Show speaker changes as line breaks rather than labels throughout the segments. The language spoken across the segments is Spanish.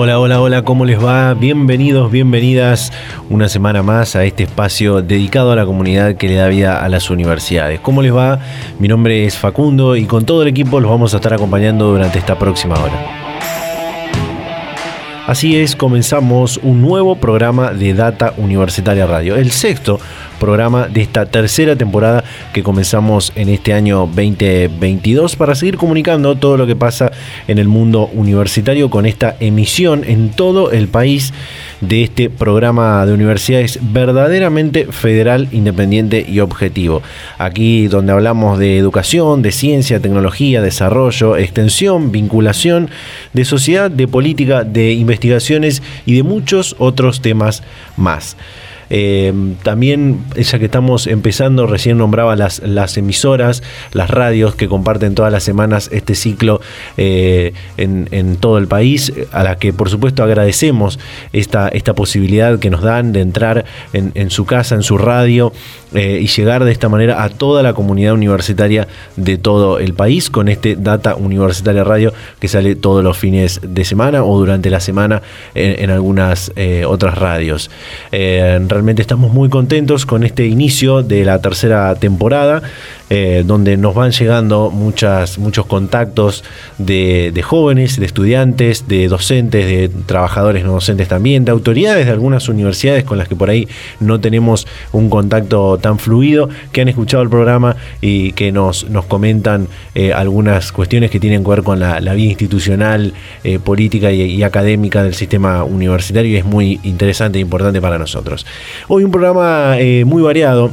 Hola, hola, hola, ¿cómo les va? Bienvenidos, bienvenidas una semana más a este espacio dedicado a la comunidad que le da vida a las universidades. ¿Cómo les va? Mi nombre es Facundo y con todo el equipo los vamos a estar acompañando durante esta próxima hora. Así es, comenzamos un nuevo programa de Data Universitaria Radio, el sexto programa de esta tercera temporada que comenzamos en este año 2022 para seguir comunicando todo lo que pasa en el mundo universitario con esta emisión en todo el país de este programa de universidades verdaderamente federal, independiente y objetivo. Aquí donde hablamos de educación, de ciencia, tecnología, desarrollo, extensión, vinculación, de sociedad, de política, de investigaciones y de muchos otros temas más. Eh, también, ya que estamos empezando, recién nombraba las, las emisoras, las radios que comparten todas las semanas este ciclo eh, en, todo el país, a las que por supuesto agradecemos esta, esta posibilidad que nos dan de entrar en, su casa, en su radio eh, y llegar de esta manera a toda la comunidad universitaria de todo el país con este Data Universitaria Radio que sale todos los fines de semana o durante la semana en, algunas otras radios realmente estamos muy contentos con este inicio de la tercera temporada. Eh, donde nos van llegando muchas, muchos contactos de, jóvenes, de estudiantes, de docentes, de trabajadores no docentes también, de autoridades de algunas universidades con las que por ahí no tenemos un contacto tan fluido, que han escuchado el programa y que nos, nos comentan eh, algunas cuestiones que tienen que ver con la, vida institucional, eh, política y, académica del sistema universitario y es muy interesante e importante para nosotros. Hoy un programa muy variado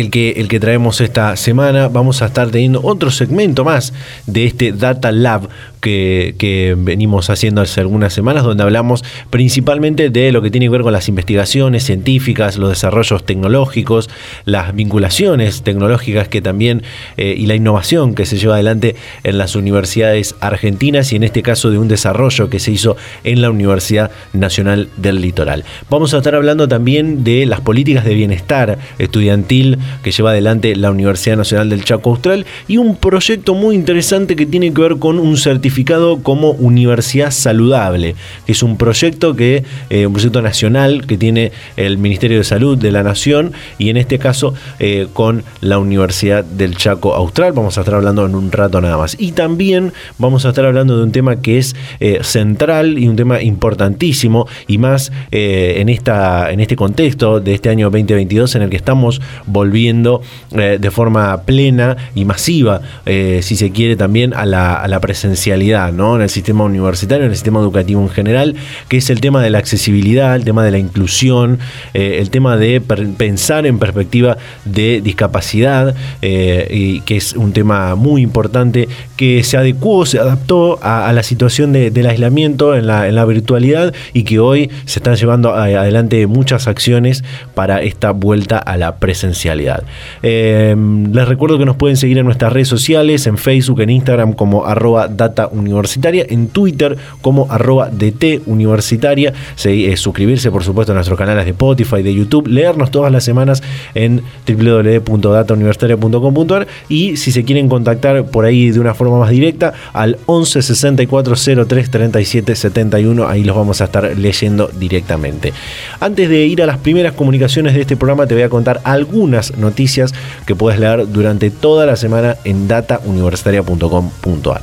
el que, el que traemos esta semana. Vamos a estar teniendo otro segmento más de este Data Lab que, venimos haciendo hace algunas semanas, donde hablamos principalmente de lo que tiene que ver con las investigaciones científicas, los desarrollos tecnológicos, las vinculaciones tecnológicas que también eh, y la innovación que se lleva adelante en las universidades argentinas y en este caso de un desarrollo que se hizo en la Universidad Nacional del Litoral. Vamos a estar hablando también de las políticas de bienestar estudiantil que lleva adelante la Universidad Nacional del Chaco Austral y un proyecto muy interesante que tiene que ver con un certificado como Universidad Saludable, que es un proyecto que, eh, un proyecto nacional que tiene el Ministerio de Salud de la Nación y en este caso eh, con la Universidad del Chaco Austral. Vamos a estar hablando en un rato nada más. Y también vamos a estar hablando de un tema que es eh, central y un tema importantísimo y más en, esta, en este contexto de este año 2022 en el que estamos volviendo de forma plena y masiva, si se quiere, también a la, a la presencialidad en el sistema universitario, en el sistema educativo en general, que es el tema de la accesibilidad, el tema de la inclusión, eh, el tema de pensar en perspectiva de discapacidad, eh, y que es un tema muy importante que se adecuó, se adaptó a, la situación del aislamiento en la, virtualidad y que hoy se están llevando adelante muchas acciones para esta vuelta a la presencialidad. Eh, les recuerdo que nos pueden seguir en nuestras redes sociales, en Facebook, en Instagram como arroba data Universitaria, en Twitter como arroba DT Universitaria, suscribirse por supuesto a nuestros canales de Spotify, de YouTube, leernos todas las semanas en www.datauniversitaria.com.ar y si se quieren contactar por ahí de una forma más directa al 11 64 03 37 71, ahí los vamos a estar leyendo directamente. Antes de ir a las primeras comunicaciones de este programa te voy a contar algunas noticias que puedes leer durante toda la semana en datauniversitaria.com.ar.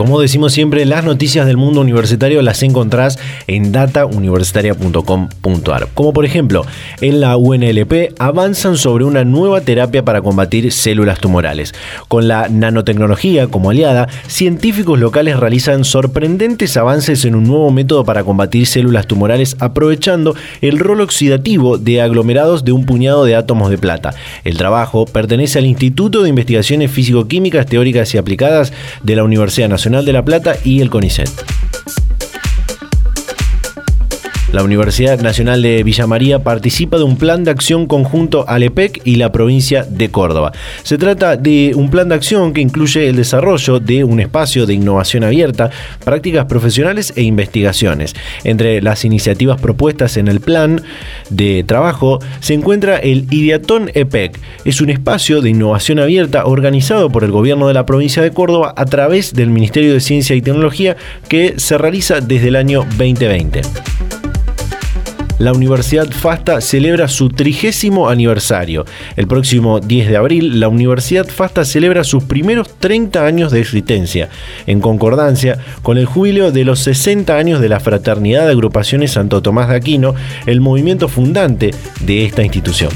Como decimos siempre, las noticias del mundo universitario las encontrás en datauniversitaria.com.ar. Como por ejemplo, en la UNLP avanzan sobre una nueva terapia para combatir células tumorales. Con la nanotecnología como aliada, científicos locales realizan sorprendentes avances en un nuevo método para combatir células tumorales aprovechando el rol oxidativo de aglomerados de un puñado de átomos de plata. El trabajo pertenece al Instituto de Investigaciones Físico-Químicas Teóricas y Aplicadas de la Universidad Nacional de La Plata y el CONICET. La Universidad Nacional de Villa María participa de un plan de acción conjunto al EPEC y la provincia de Córdoba. Se trata de un plan de acción que incluye el desarrollo de un espacio de innovación abierta, prácticas profesionales e investigaciones. Entre las iniciativas propuestas en el plan de trabajo se encuentra el Ideatón EPEC. Es un espacio de innovación abierta organizado por el gobierno de la provincia de Córdoba a través del Ministerio de Ciencia y Tecnología que se realiza desde el año 2020 la Universidad FASTA celebra su trigésimo aniversario. El próximo 10 de abril, la Universidad FASTA celebra sus primeros 30 años de existencia, en concordancia con el jubileo de los 60 años de la Fraternidad de Agrupaciones Santo Tomás de Aquino, el movimiento fundante de esta institución.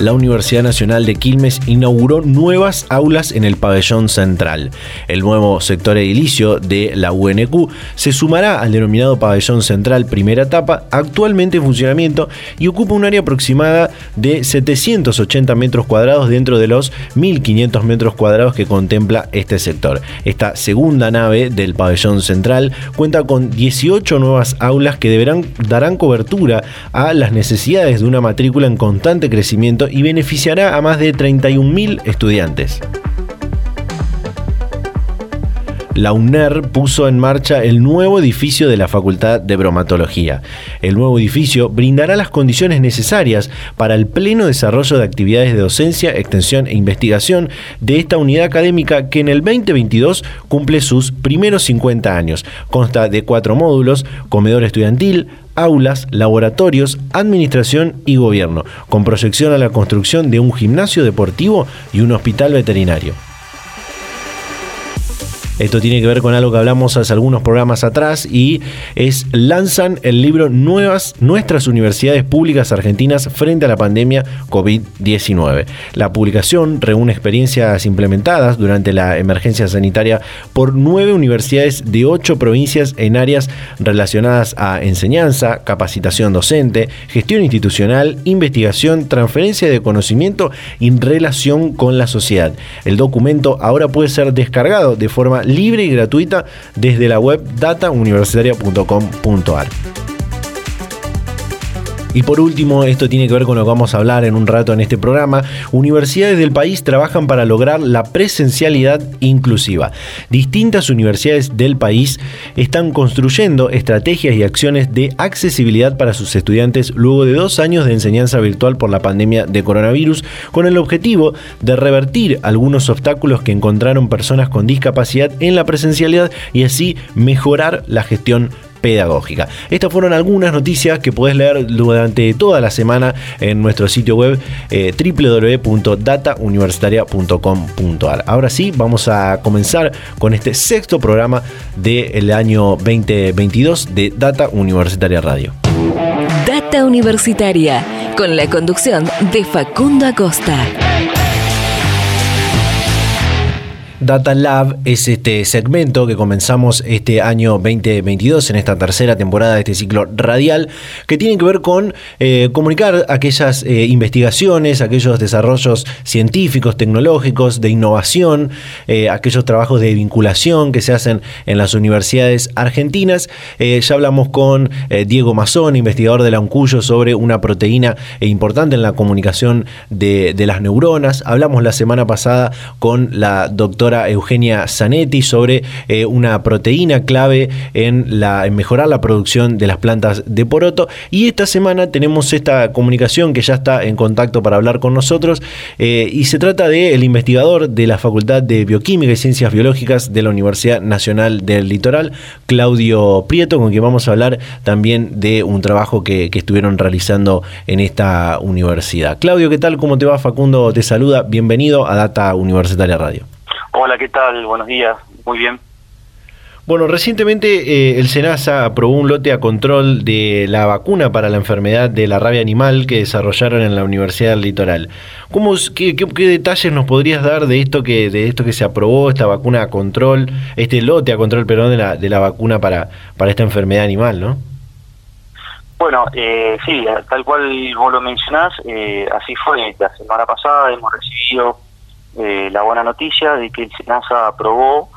La Universidad Nacional de Quilmes inauguró nuevas aulas en el pabellón central. El nuevo sector edilicio de la UNQ se sumará al denominado pabellón central primera etapa, actualmente en funcionamiento y ocupa un área aproximada de 780 metros cuadrados dentro de los 1.500 metros cuadrados que contempla este sector. Esta segunda nave del pabellón central cuenta con 18 nuevas aulas que deberán, darán cobertura a las necesidades de una matrícula en constante crecimiento y beneficiará a más de 31.000 estudiantes la UNER puso en marcha el nuevo edificio de la Facultad de Bromatología. El nuevo edificio brindará las condiciones necesarias para el pleno desarrollo de actividades de docencia, extensión e investigación de esta unidad académica que en el 2022 cumple sus primeros 50 años. Consta de cuatro módulos, comedor estudiantil, aulas, laboratorios, administración y gobierno, con proyección a la construcción de un gimnasio deportivo y un hospital veterinario. Esto tiene que ver con algo que hablamos hace algunos programas atrás y es lanzan el libro Nuevas Nuestras Universidades Públicas Argentinas frente a la pandemia COVID-19. La publicación reúne experiencias implementadas durante la emergencia sanitaria por nueve universidades de ocho provincias en áreas relacionadas a enseñanza, capacitación docente, gestión institucional, investigación, transferencia de conocimiento y relación con la sociedad. El documento ahora puede ser descargado de forma libre y gratuita desde la web datauniversitaria.com.ar. Y por último, esto tiene que ver con lo que vamos a hablar en un rato en este programa. Universidades del país trabajan para lograr la presencialidad inclusiva. Distintas universidades del país están construyendo estrategias y acciones de accesibilidad para sus estudiantes luego de dos años de enseñanza virtual por la pandemia de coronavirus, con el objetivo de revertir algunos obstáculos que encontraron personas con discapacidad en la presencialidad y así mejorar la gestión pedagógica. Estas fueron algunas noticias que podés leer durante toda la semana en nuestro sitio web eh, www.datauniversitaria.com.ar. Ahora sí, vamos a comenzar con este sexto programa del año 2022 de Data Universitaria Radio.
Data Universitaria, con la conducción de Facundo Acosta.
Data Lab es este segmento que comenzamos este año 2022 en esta tercera temporada de este ciclo radial que tiene que ver con eh, comunicar aquellas eh, investigaciones, aquellos desarrollos científicos, tecnológicos, de innovación, eh, aquellos trabajos de vinculación que se hacen en las universidades argentinas. ya hablamos con Diego Mazón, investigador de la UNCUYO, sobre una proteína importante en la comunicación de, de las neuronas. Hablamos la semana pasada con la doctora Eugenia Zanetti sobre eh, una proteína clave en, la, en mejorar la producción de las plantas de poroto. Y esta semana tenemos esta comunicación que ya está en contacto para hablar con nosotros eh, y se trata del investigador de la Facultad de Bioquímica y Ciencias Biológicas de la Universidad Nacional del Litoral, Claudio Prieto, con quien vamos a hablar también de un trabajo que, que estuvieron realizando en esta universidad. Claudio, ¿qué tal? ¿Cómo te va? Facundo te saluda. Bienvenido a Data Universitaria Radio.
Hola, ¿qué tal? Buenos días. Muy bien.
Bueno, recientemente eh, el SENASA aprobó un lote a control de la vacuna para la enfermedad de la rabia animal que desarrollaron en la Universidad del Litoral. ¿Cómo, qué, qué, detalles nos podrías dar de esto que de esto que se aprobó, esta vacuna a control, este lote a control, perdón, de la, de la vacuna para, para esta enfermedad animal, no?
Bueno, eh, sí, tal cual vos lo mencionás, eh, así fue. La semana pasada hemos recibido eh, la buena noticia de que el SENASA aprobó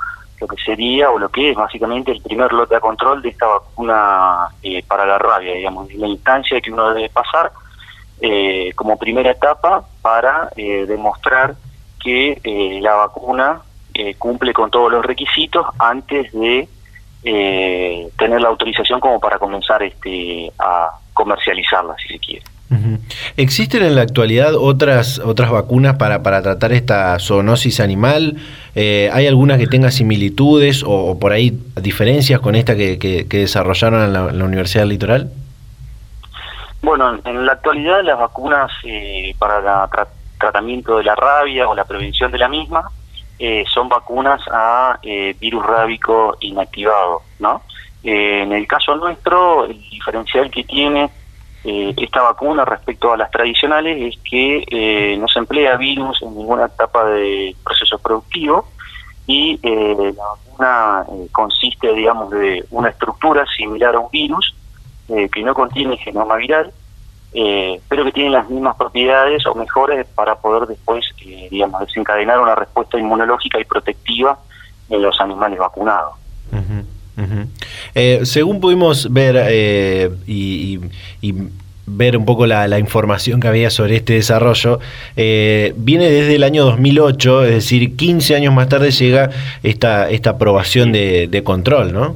lo que sería o lo que es básicamente el primer lote a control de esta vacuna eh, para la rabia, digamos, la instancia que uno debe pasar eh, como primera etapa para eh, demostrar que la vacuna cumple con todos los requisitos antes de tener la autorización como para comenzar este a comercializarla, si se quiere.
¿Existen en la actualidad otras otras vacunas para, para tratar esta zoonosis animal? Eh, ¿Hay alguna que tenga similitudes o, por ahí diferencias con esta que, que, desarrollaron en la, Universidad del Litoral?
Bueno, en la actualidad las vacunas eh, para el tratamiento de la rabia o la prevención de la misma eh, son vacunas a virus rábico inactivado, ¿no? en el caso nuestro, el diferencial que tiene eh, esta vacuna respecto a las tradicionales es que eh, no se emplea virus en ninguna etapa de proceso productivo y eh, la vacuna consiste, digamos, de una estructura similar a un virus que no contiene genoma viral, pero que tiene las mismas propiedades o mejores para poder después, digamos, desencadenar una respuesta inmunológica y protectiva en los animales vacunados.
Eh, según pudimos ver eh, y, ver un poco la, información que había sobre este desarrollo, eh, viene desde el año 2008, es decir, 15 años más tarde llega esta, esta aprobación de control, ¿no?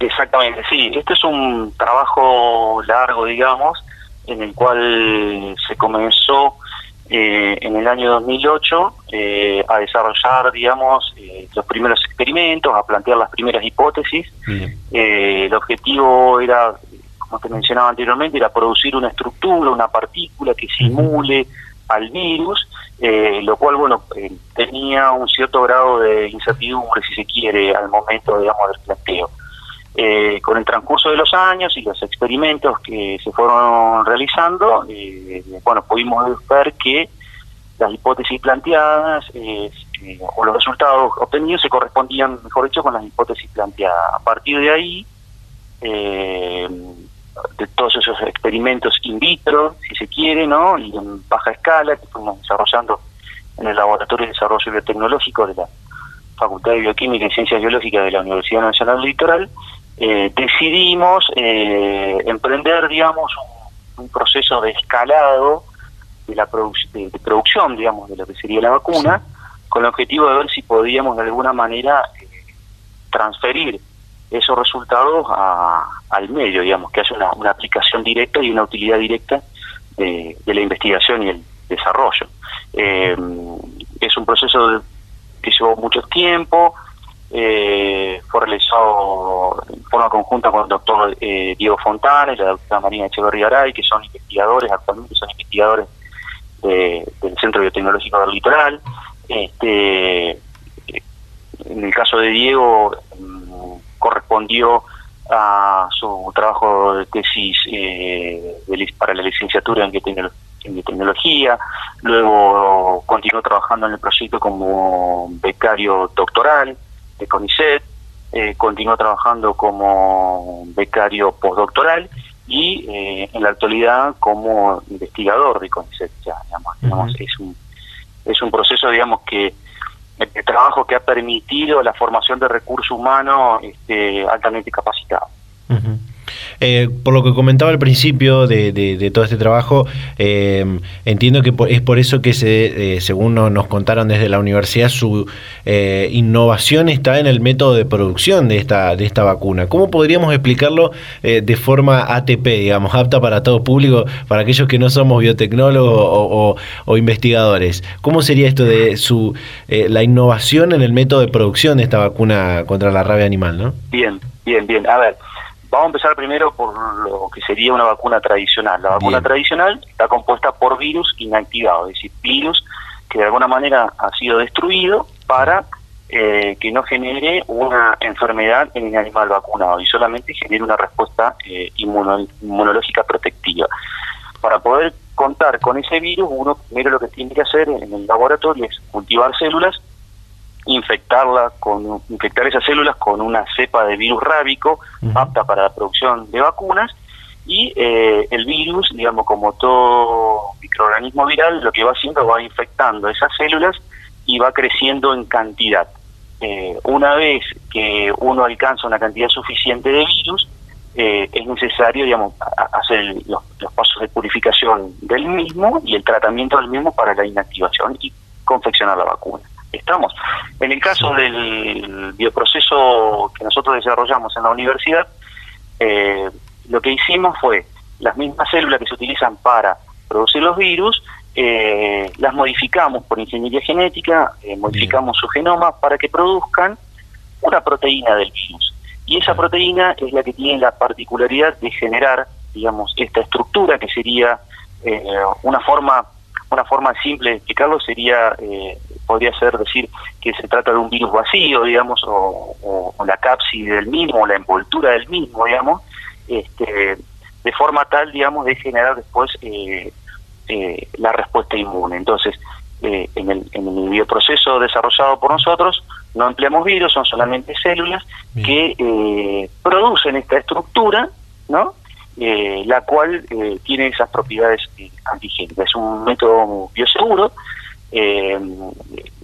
Exactamente, sí. Este es un trabajo largo, digamos, en el cual se comenzó eh, en el año 2008 eh, a desarrollar, digamos, eh, los primeros experimentos, a plantear las primeras hipótesis. el objetivo era, como te mencionaba anteriormente, era producir una estructura, una partícula que simule al virus, lo cual, bueno, tenía un cierto grado de incertidumbre, si se quiere, al momento, digamos, del planteo. Eh, con el transcurso de los años y los experimentos que se fueron realizando, eh, bueno, pudimos ver que las hipótesis planteadas eh, o los resultados obtenidos se correspondían, mejor dicho, con las hipótesis planteadas. A partir de ahí, de todos esos experimentos in vitro, si se quiere, ¿no? y en baja escala que fuimos desarrollando en el Laboratorio de Desarrollo Biotecnológico de la Facultad de Bioquímica y Ciencias Biológicas de la Universidad Nacional del Litoral, eh, decidimos eh, emprender, digamos, un, proceso de escalado de la de, producción, digamos, de lo que sería la vacuna, con el objetivo de ver si podíamos de alguna manera eh, transferir esos resultados al medio, digamos, que haya una, aplicación directa y una utilidad directa de, la investigación y el desarrollo. es un proceso que llevó mucho tiempo, eh, fue realizado en forma conjunta con el doctor eh, Diego Fontana y la doctora Marina Echeverría Aray, que son investigadores, actualmente son investigadores del Centro Biotecnológico del Litoral. Este, en el caso de Diego, mm, correspondió a su trabajo de tesis eh, para la licenciatura en biotecnología, luego continuó trabajando en el proyecto como becario doctoral, de CONICET, eh, continuó trabajando como becario postdoctoral y eh, en la actualidad como investigador de CONICET. Ya, digamos, es, un, es un proceso, digamos, que de trabajo que ha permitido la formación de recursos humanos este, altamente capacitados.
Eh, por lo que comentaba al principio de, todo este trabajo, eh, entiendo que es por eso que, se, eh, según nos contaron desde la universidad, su innovación está en el método de producción de esta, de esta vacuna. ¿Cómo podríamos explicarlo de forma ATP, digamos, apta para todo público, para aquellos que no somos biotecnólogos o, o investigadores? ¿Cómo sería esto de su la innovación en el método de producción de esta vacuna contra la rabia animal? ¿no?
Bien, bien, bien. A ver. Vamos a empezar primero por lo que sería una vacuna tradicional. La vacuna tradicional está compuesta por virus inactivados, es decir, virus que de alguna manera ha sido destruido para eh, que no genere una enfermedad en el animal vacunado y solamente genere una respuesta eh, inmunológica protectiva. Para poder contar con ese virus, uno primero lo que tiene que hacer en el laboratorio es cultivar células infectarla con infectar esas células con una cepa de virus rábico apta para la producción de vacunas. Y eh, el virus, digamos como todo microorganismo viral, lo que va haciendo va infectando esas células y va creciendo en cantidad. Eh, una vez que uno alcanza una cantidad suficiente de virus, eh, es necesario, digamos, hacer los, los pasos de purificación del mismo y el tratamiento del mismo para la inactivación y confeccionar la vacuna estamos. En el caso del bioproceso que nosotros desarrollamos en la universidad, eh, lo que hicimos fue las mismas células que se utilizan para producir los virus, eh, las modificamos por ingeniería genética, eh, modificamos su genoma para que produzcan una proteína del virus. Y esa proteína es la que tiene la particularidad de generar, digamos, esta estructura que sería una forma una forma simple de explicarlo sería podría ser decir que se trata de un virus vacío, digamos, o, la cápside del mismo, o la envoltura del mismo, digamos, este, de forma tal, digamos, de generar después eh, eh, la respuesta inmune. Entonces, eh, en, el, en el bioproceso desarrollado por nosotros, no empleamos virus, son solamente células que producen esta estructura, ¿no? La cual tiene esas propiedades antigénicas. Es un método bioseguro eh,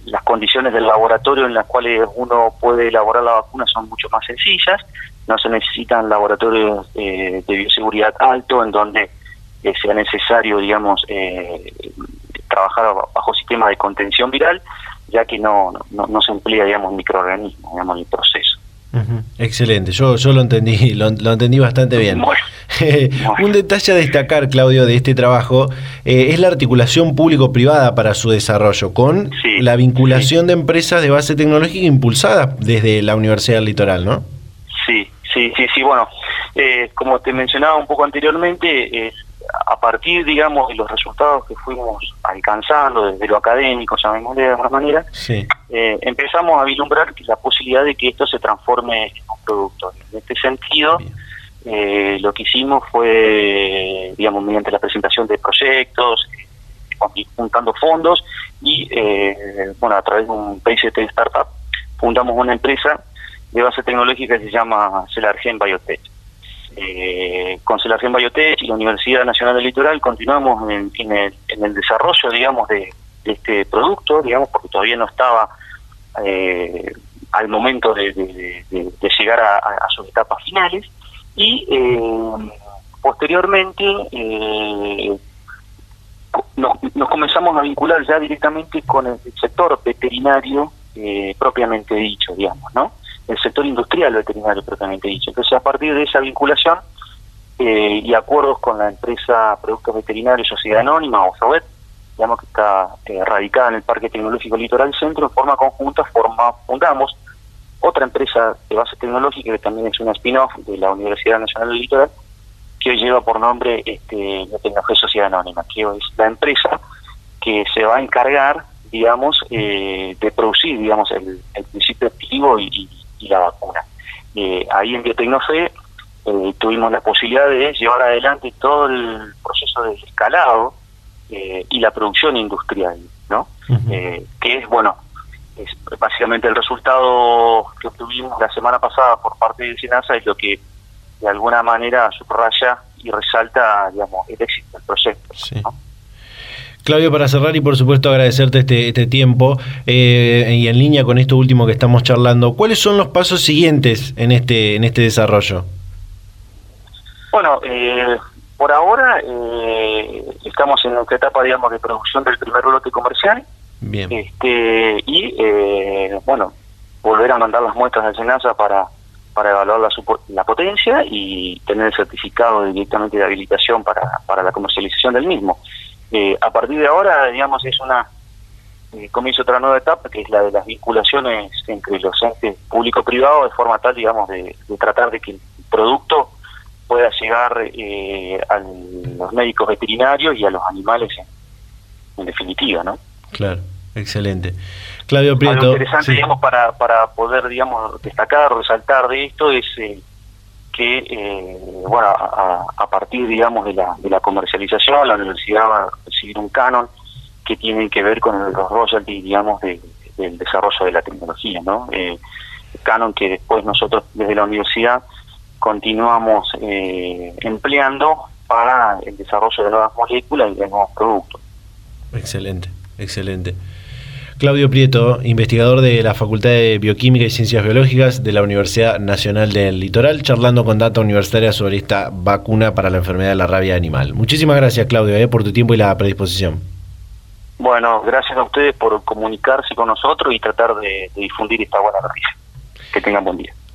las condiciones del laboratorio en las cuales uno puede elaborar la vacuna son mucho más sencillas, no se necesitan laboratorios eh, de bioseguridad alto en donde eh, sea necesario, digamos, eh, trabajar bajo sistema de contención viral, ya que no, no, no se emplea, digamos, microorganismos, digamos, el proceso.
Excelente, yo, yo lo entendí, lo, entendí bastante bien. Un detalle a destacar, Claudio, de este trabajo eh, es la articulación público-privada para su desarrollo, con la vinculación de empresas de base tecnológica impulsada desde la Universidad del Litoral, ¿no?
Sí, sí, sí, sí. Bueno, eh, como te mencionaba un poco anteriormente, eh, a partir, digamos, de los resultados que fuimos alcanzando desde lo académico, llamémosle de alguna manera, eh, empezamos a vislumbrar la posibilidad de que esto se transforme en un producto. En este sentido, eh, lo que hicimos fue, digamos, mediante la presentación de proyectos, eh, juntando fondos y, bueno, a través de un PCT Startup, fundamos una empresa de base tecnológica que se llama Celargen Biotech eh, Consolación Biotech y la Universidad Nacional del Litoral continuamos en, el, desarrollo, digamos, de, este producto, digamos, porque todavía no estaba eh, al momento de, llegar a, sus etapas finales. Y eh, posteriormente eh, nos, comenzamos a vincular ya directamente con el sector veterinario propiamente dicho, digamos, ¿no? El sector industrial veterinario propiamente dicho. Entonces, a partir de esa vinculación eh, y acuerdos con la empresa Productos Veterinarios Sociedad Anónima, o SOBET, digamos que está eh, radicada en el Parque Tecnológico Litoral Centro, en forma conjunta forma, fundamos otra empresa de base tecnológica que también es una spin-off de la Universidad Nacional del Litoral, que hoy lleva por nombre este, la Tecnología Sociedad Anónima, que es la empresa que se va a encargar, digamos, eh, de producir, digamos, el, principio activo y la vacuna. Eh, ahí en Biotecnofe eh, tuvimos la posibilidad de llevar adelante todo el proceso de escalado eh, y la producción industrial, ¿no? que es, bueno, es básicamente el resultado que obtuvimos la semana pasada por parte de SENASA es lo que de alguna manera subraya y resalta, digamos, el éxito del proyecto.
Claudio, para cerrar y por supuesto agradecerte este, este tiempo eh, y en línea con esto último que estamos charlando, ¿cuáles son los pasos siguientes en este, en este desarrollo?
Bueno, eh, por ahora eh, estamos en esta etapa, digamos, de producción del primer lote comercial.
Bien.
Este, y, eh, bueno, volver a mandar las muestras de SENASA para, para evaluar la, la potencia y tener el certificado directamente de habilitación para, para la comercialización del mismo. Eh, a partir de ahora, digamos, es una eh, comienza otra nueva etapa, que es la de las vinculaciones entre los entes público-privados, de forma tal, digamos, de, tratar de que el producto pueda llegar eh, a los médicos veterinarios y a los animales en, definitiva, ¿no?
Claro, excelente. Claudio Prieto.
Algo interesante, digamos, para, para poder, digamos, destacar, resaltar de esto es eh, que, eh, bueno, a, partir, digamos, de la, de la comercialización, la universidad va a recibir un canon que tienen que ver con los royalties, digamos, del desarrollo de la tecnología, ¿no? Eh, canon que después nosotros desde la universidad continuamos eh, empleando para el desarrollo de nuevas moléculas y de nuevos productos.
Excelente, excelente. Claudio Prieto, investigador de la Facultad de Bioquímica y Ciencias Biológicas de la Universidad Nacional del Litoral, charlando con Data Universitaria sobre esta vacuna para la enfermedad de la rabia animal. Muchísimas gracias, Claudio, eh, por tu tiempo y la predisposición.
Bueno, gracias a ustedes por comunicarse con nosotros y tratar de, difundir esta buena noticia. Que tengan buen día.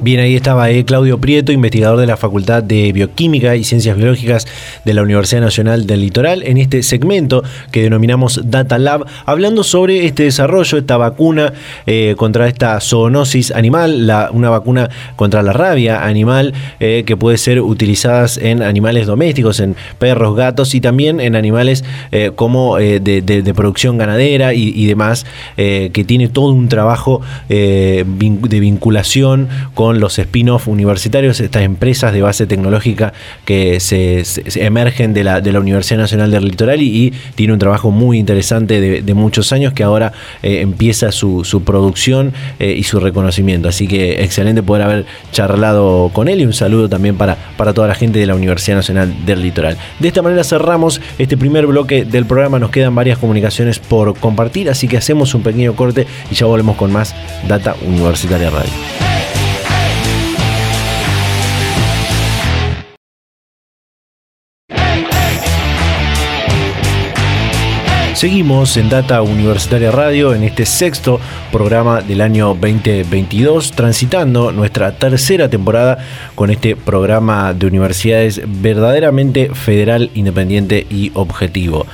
Bien, ahí estaba eh, Claudio Prieto, investigador de la Facultad de Bioquímica y Ciencias Biológicas de la Universidad Nacional del Litoral, en este segmento que denominamos Data Lab, hablando sobre este desarrollo, esta vacuna eh, contra esta zoonosis animal, una vacuna contra la rabia animal eh, que puede ser utilizada en animales domésticos, en perros, gatos y también en animales como de, producción ganadera y, demás, que tiene todo un trabajo de vinculación con los spin-off universitarios, estas empresas de base tecnológica que se, emergen de la, Universidad Nacional del Litoral y, tiene un trabajo muy interesante de, muchos años que ahora eh, empieza su, producción eh, y su reconocimiento. Así que excelente poder haber charlado con él y un saludo también para, para toda la gente de la Universidad Nacional del Litoral. De esta manera cerramos este primer bloque del programa. Nos quedan varias comunicaciones por compartir, así que hacemos un pequeño corte y ya volvemos con más Data Universitaria Radio. Seguimos en Data Universitaria Radio en este sexto programa del año 2022, transitando nuestra tercera temporada con este programa de universidades verdaderamente federal, independiente y objetivo.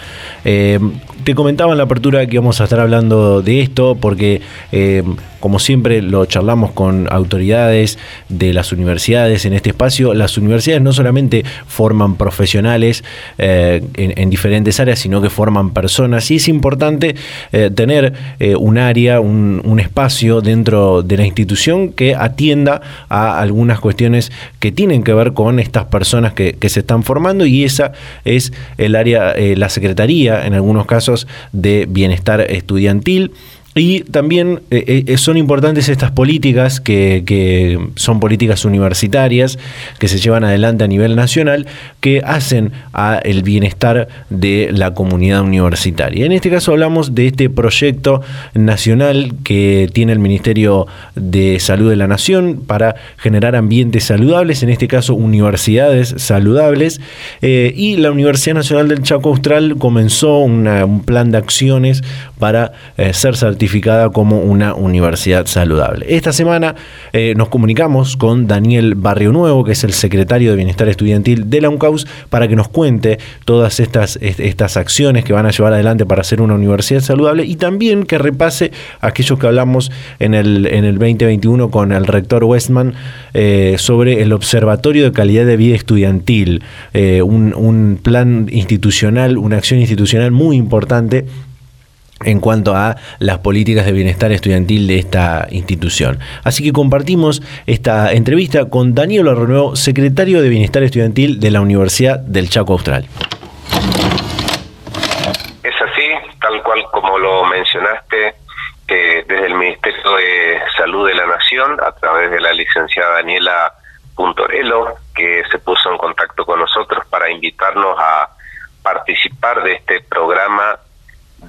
Eh, te comentaba en la apertura que íbamos a estar hablando de esto porque, eh, como siempre lo charlamos con autoridades de las universidades en este espacio, las universidades no solamente forman profesionales eh, en, diferentes áreas, sino que forman personas. Y es importante eh, tener un área, un, espacio dentro de la institución que atienda a algunas cuestiones que tienen que ver con estas personas que, que se están formando y esa es el área, la secretaría en algunos casos de bienestar estudiantil. Y también eh, eh, son importantes estas políticas que, son políticas universitarias que se llevan adelante a nivel nacional que hacen a el bienestar de la comunidad universitaria. En este caso hablamos de este proyecto nacional que tiene el Ministerio de Salud de la Nación para generar ambientes saludables, en este caso universidades saludables. Eh, y la Universidad Nacional del Chaco Austral comenzó un plan de acciones para ser certificado como una universidad saludable. Esta semana eh, nos comunicamos con Daniel Barrio Nuevo, que es el secretario de Bienestar Estudiantil de la UNCAUS, para que nos cuente todas estas, estas acciones que van a llevar adelante para ser una universidad saludable y también que repase aquellos que hablamos en el, en el 2021 con el rector Westman eh, sobre el Observatorio de Calidad de Vida Estudiantil, eh, un, un plan institucional, una acción institucional muy importante en cuanto a las políticas de bienestar estudiantil de esta institución. Así que compartimos esta entrevista con Daniel Arronuevo, secretario de Bienestar Estudiantil de la Universidad del Chaco Austral.
Es así, tal cual como lo mencionaste, desde el Ministerio de Salud de la Nación, a través de la licenciada Daniela Puntorello, que se puso en contacto con nosotros para invitarnos a participar de este programa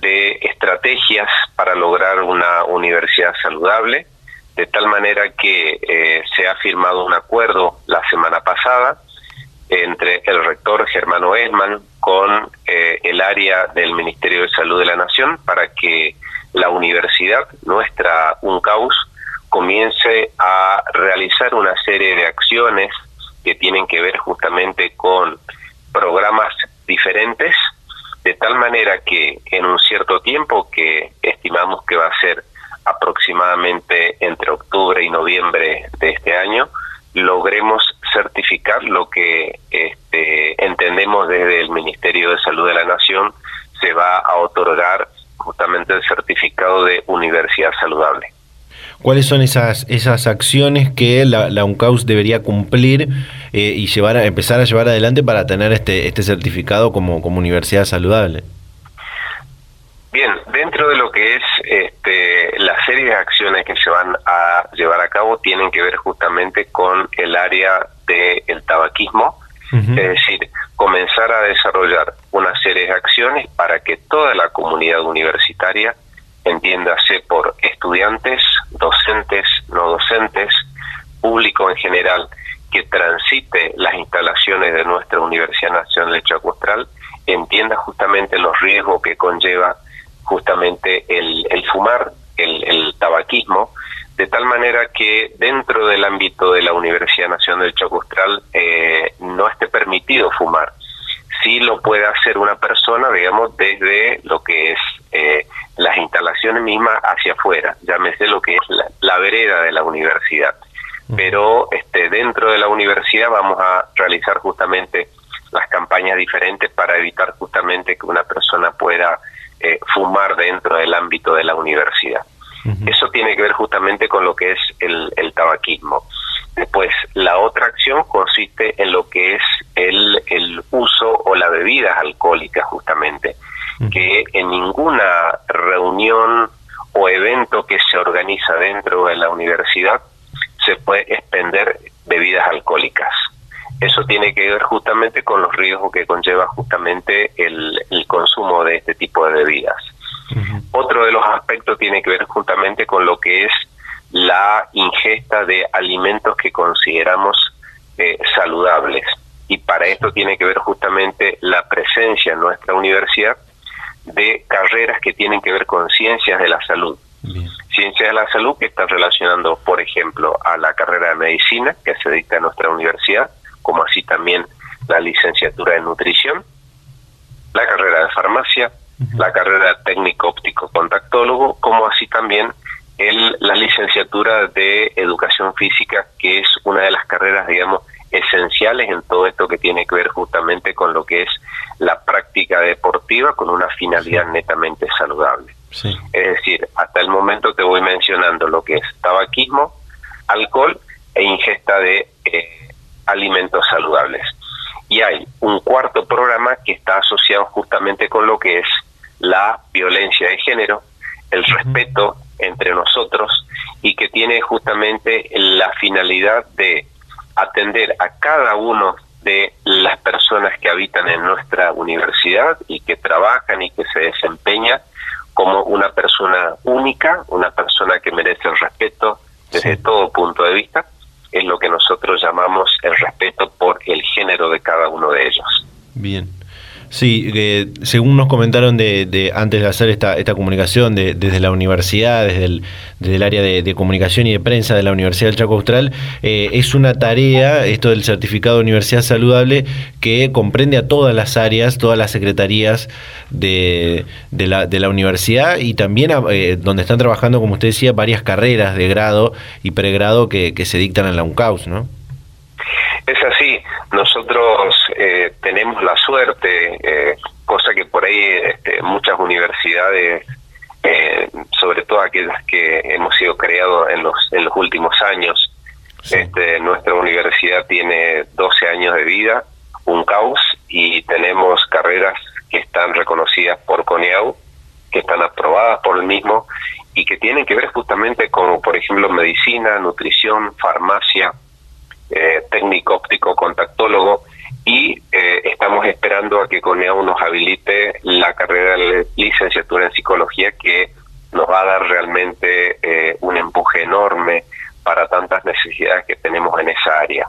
de estrategias para lograr una universidad saludable, de tal manera que eh, se ha firmado un acuerdo la semana pasada entre el rector Germano Esman con eh, el área del Ministerio de Salud de la Nación para que la universidad, nuestra UNCAUS, comience a realizar una serie de acciones que tienen que ver justamente con programas diferentes, de tal manera que en un cierto tiempo, que estimamos que va a ser aproximadamente entre octubre y noviembre de este año, logremos certificar lo que este, entendemos desde el Ministerio de Salud de la Nación se va a otorgar justamente el certificado de universidad saludable.
¿Cuáles son esas, esas acciones que la, la UNCAUS debería cumplir eh, y llevar a, empezar a llevar adelante para tener este, este certificado como, como universidad saludable?
Bien, dentro de lo que es este, la serie de acciones que se van a llevar a cabo tienen que ver justamente con el área del tabaquismo, es decir, comenzar a desarrollar una serie de acciones para que toda la comunidad universitaria, entiéndase por estudiantes, docentes, no docentes, público en general, que transite las instalaciones de nuestra Universidad Nacional de Chaco Austral, entienda justamente los riesgos que conlleva justamente el, el fumar, el, el, tabaquismo, de tal manera que dentro del ámbito de la Universidad Nacional del Chaco Austral eh, no esté permitido fumar. Sí lo puede hacer una persona, digamos, desde lo que es eh, las instalaciones mismas hacia afuera, llámese lo que es la, la vereda de la universidad. Pero vamos a realizar justamente las campañas diferentes para evitar justamente que una persona pueda eh, fumar dentro del ámbito de la universidad. Eso tiene que ver justamente con lo que es el, el, tabaquismo. Después, la otra acción consiste en lo que es el, el uso o las bebidas alcohólicas justamente, que en ninguna reunión o evento que se organiza dentro de la universidad se puede expender bebidas alcohólicas. Eso tiene que ver justamente con los riesgos que conlleva justamente el, el consumo de este tipo de bebidas. Uh -huh. Otro de los aspectos tiene que ver justamente con lo que es la ingesta de alimentos que consideramos eh, saludables. Y para esto tiene que ver justamente la presencia en nuestra universidad de carreras que tienen que ver con ciencias de la salud. Bien. Ciencias de la salud que están relacionando, por ejemplo, a la carrera de medicina que se dicta en nuestra universidad, como así también la licenciatura de nutrición, la carrera de farmacia, uh -huh. la carrera técnico óptico contactólogo, como así también el, la licenciatura de educación física, que es una de las carreras, digamos, esenciales en todo esto que tiene que ver justamente con lo que es la práctica deportiva con netamente saludable. Sí. Es decir, hasta el momento te voy mencionando lo que es tabaquismo, alcohol e ingesta de eh, alimentos saludables. Y hay un cuarto programa que está asociado justamente con lo que es la violencia de género, el uh -huh. respeto entre nosotros y que tiene justamente la finalidad de atender a cada uno de las personas que habitan en nuestra universidad y que trabajan y que se desempeñan como una persona única, una persona que merece el respeto desde sí. todo punto de vista, es lo que nosotros llamamos el respeto por el género de cada uno de ellos.
Bien. Sí, eh, según nos comentaron de, de, antes de hacer esta, esta comunicación de, desde la universidad, desde el, área de, comunicación y de prensa de la Universidad del Chaco Austral, eh, es una tarea, esto del certificado de universidad saludable, que comprende a todas las áreas, todas las secretarías de, la, universidad y también a, eh, donde están trabajando, como usted decía, varias carreras de grado y pregrado que, que se dictan en la UNCAUS, ¿no?
Es así, nosotros tenemos la suerte, eh, cosa que por ahí este, muchas universidades, eh, sobre todo aquellas que hemos sido creados en los, en los últimos años, sí. este, nuestra universidad tiene 12 años de vida, un caos, y tenemos carreras que están reconocidas por CONEAU, que están aprobadas por el mismo, y que tienen que ver justamente con, por ejemplo, medicina, nutrición, farmacia, eh, técnico óptico, contactólogo, y eh, estamos esperando a que CONEAU nos habilite la carrera de licenciatura en psicología que nos va a dar realmente eh, un empuje enorme para tantas necesidades que tenemos en esa área.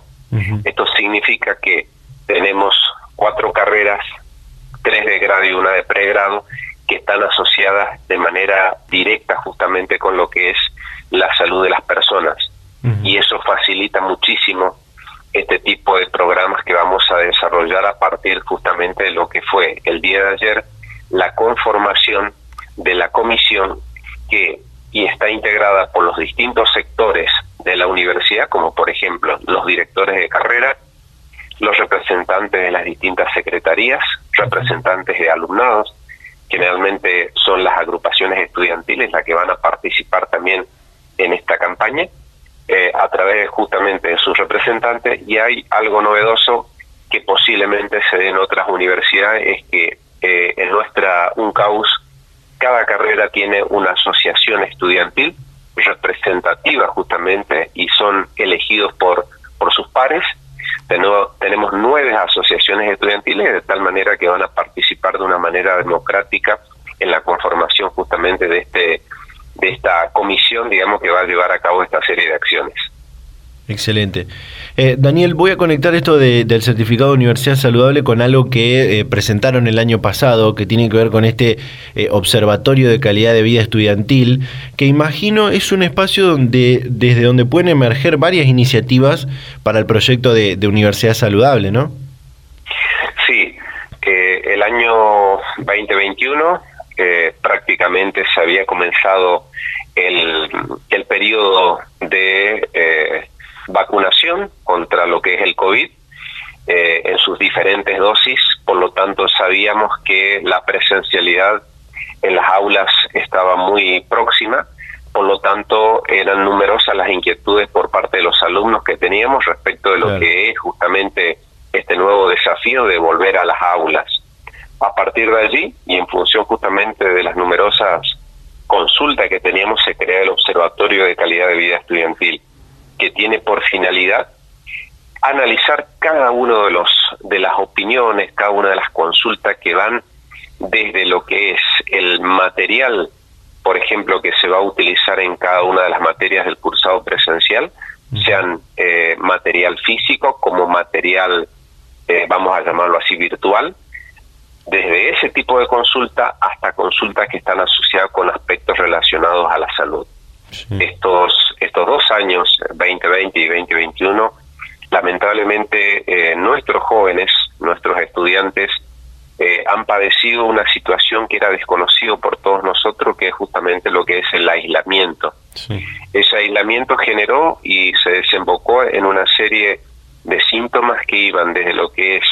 Esto significa que tenemos cuatro carreras, tres de grado y una de pregrado, que están asociadas de manera directa justamente con lo que es la salud de las personas. Y eso facilita muchísimo este tipo de programas que vamos a desarrollar a partir justamente de lo que fue el día de ayer la conformación de la comisión que y está integrada por los distintos sectores de la universidad, como por ejemplo los directores de carrera, los representantes de las distintas secretarías, representantes de alumnados, generalmente son las agrupaciones estudiantiles las que van a participar también en esta campaña, eh, a través justamente de sus representantes, y hay algo novedoso que posiblemente se dé en otras universidades, es que eh, en nuestra UNCAUS cada carrera tiene una asociación estudiantil representativa justamente y son elegidos por, por sus pares. Tenemos, tenemos nueve asociaciones estudiantiles de tal manera que van a participar de una manera democrática en la conformación justamente de este de esta comisión, digamos, que va a llevar a cabo esta serie de acciones.
Excelente. Eh, Daniel, voy a conectar esto del certificado de Universidad Saludable con algo que eh, presentaron el año pasado, que tiene que ver con este eh, Observatorio de Calidad de Vida Estudiantil, que imagino es un espacio donde, desde donde pueden emerger varias iniciativas para el proyecto de, Universidad Saludable, ¿no?
Sí, el año 2021 prácticamente se había comenzado el, el periodo de vacunación contra lo que es el COVID eh, en sus diferentes dosis, por lo tanto sabíamos que la presencialidad en las aulas estaba muy próxima, por lo tanto eran numerosas las inquietudes por parte de los alumnos que teníamos respecto de lo que es justamente este nuevo desafío de volver a las aulas. A partir de allí, y en función justamente de las numerosas consultas que teníamos, se crea el Observatorio de Calidad de Vida Estudiantil que tiene por finalidad analizar cada uno de los de las opiniones, cada una de las consultas que van desde lo que es el material, por ejemplo, que se va a utilizar en cada una de las materias del cursado presencial, sean eh, material físico como material, eh, vamos a llamarlo así, virtual, desde ese tipo de consulta hasta consultas que están asociadas con aspectos relacionados a la salud. Estos, estos dos años, 2020 y 2021, lamentablemente eh, nuestros jóvenes, nuestros estudiantes, eh, han padecido una situación que era desconocido por todos nosotros, que es justamente lo que es el aislamiento. Ese aislamiento generó y se desembocó en una serie de síntomas que iban desde lo que es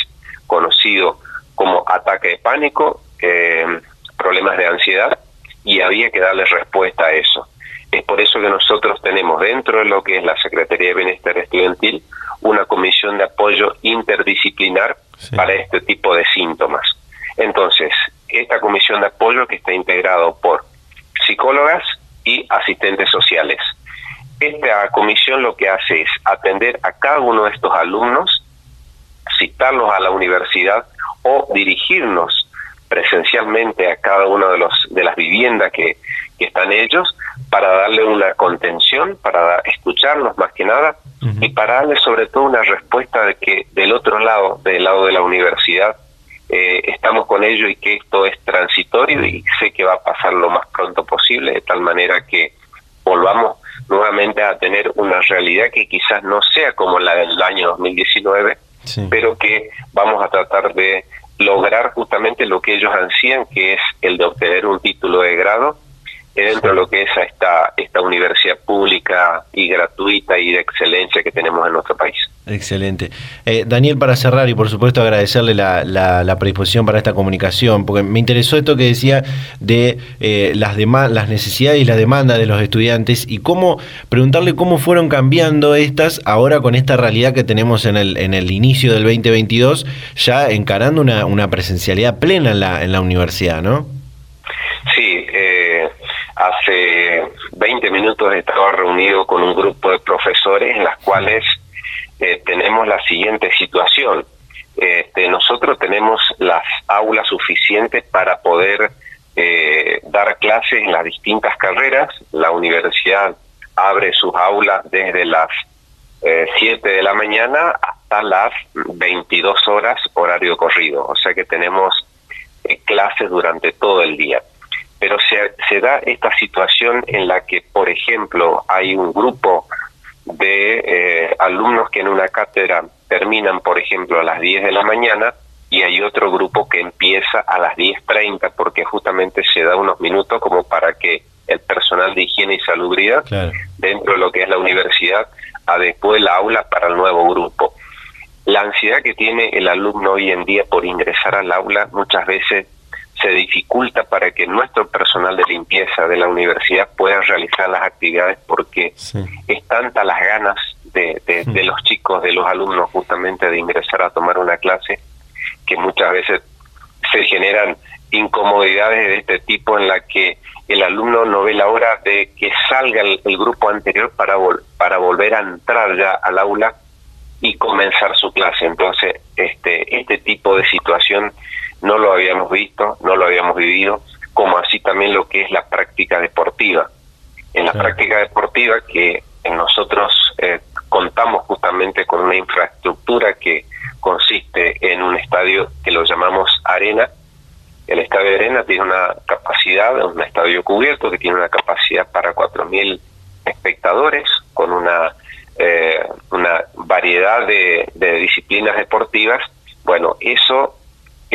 conocido como ataque de pánico, eh, problemas de ansiedad, y había que darle respuesta a eso. Es por eso que nosotros tenemos dentro de lo que es la Secretaría de Bienestar Estudiantil una comisión de apoyo interdisciplinar para este tipo de síntomas. Entonces, esta comisión de apoyo que está integrado por psicólogas y asistentes sociales. Esta comisión lo que hace es atender a cada uno de estos alumnos, citarlos a la universidad o dirigirnos presencialmente a cada una de los de las viviendas que, que están ellos para darle una contención, para escucharlos más que nada y para darle sobre todo una respuesta de que del otro lado, del lado de la universidad, eh, estamos con ellos y que esto es transitorio y sé que va a pasar lo más pronto posible, de tal manera que volvamos nuevamente a tener una realidad que quizás no sea como la del año 2019, pero que vamos a tratar de lograr justamente lo que ellos ansían, que es el de obtener un título de grado dentro de lo que es esta, esta universidad pública y gratuita y de excelencia que tenemos en nuestro país.
Excelente. Eh, Daniel, para cerrar y por supuesto agradecerle la, la, predisposición para esta comunicación, porque me interesó esto que decía de eh, las, las necesidades y las demandas de los estudiantes y cómo preguntarle cómo fueron cambiando estas ahora con esta realidad que tenemos en el, en el inicio del 2022, ya encarando una, una presencialidad plena en la, en la universidad, ¿no?
Sí, hace 20 minutos estaba reunido con un grupo de profesores en las cuales eh, tenemos la siguiente situación. Este, nosotros tenemos las aulas suficientes para poder eh, dar clases en las distintas carreras. La universidad abre sus aulas desde las 7 de la mañana hasta las 22 horas horario corrido, o sea que tenemos clases durante todo el día pero se, se da esta situación en la que, por ejemplo, hay un grupo de eh, alumnos que en una cátedra terminan, por ejemplo, a las 10 de la mañana y hay otro grupo que empieza a las 10.30 porque justamente se da unos minutos como para que el personal de higiene y salubridad dentro de lo que es la universidad adecue la aula para el nuevo grupo. La ansiedad que tiene el alumno hoy en día por ingresar al aula muchas veces se dificulta para que nuestro personal de limpieza de la universidad pueda realizar las actividades porque es tanta las ganas de, de, los chicos, de los alumnos justamente de ingresar a tomar una clase que muchas veces se generan incomodidades de este tipo en la que el alumno no ve la hora de que salga el, grupo anterior para, para volver a entrar ya al aula y comenzar su clase. Entonces, este, este tipo de situación no lo habíamos visto, no lo habíamos vivido, como así también lo que es la práctica deportiva. En la práctica deportiva que nosotros eh, contamos justamente con una infraestructura que consiste en un estadio que lo llamamos arena. El estadio de arena tiene una capacidad, un estadio cubierto que tiene una capacidad para 4.000 espectadores, con una, eh, una variedad de, de disciplinas deportivas. Bueno, eso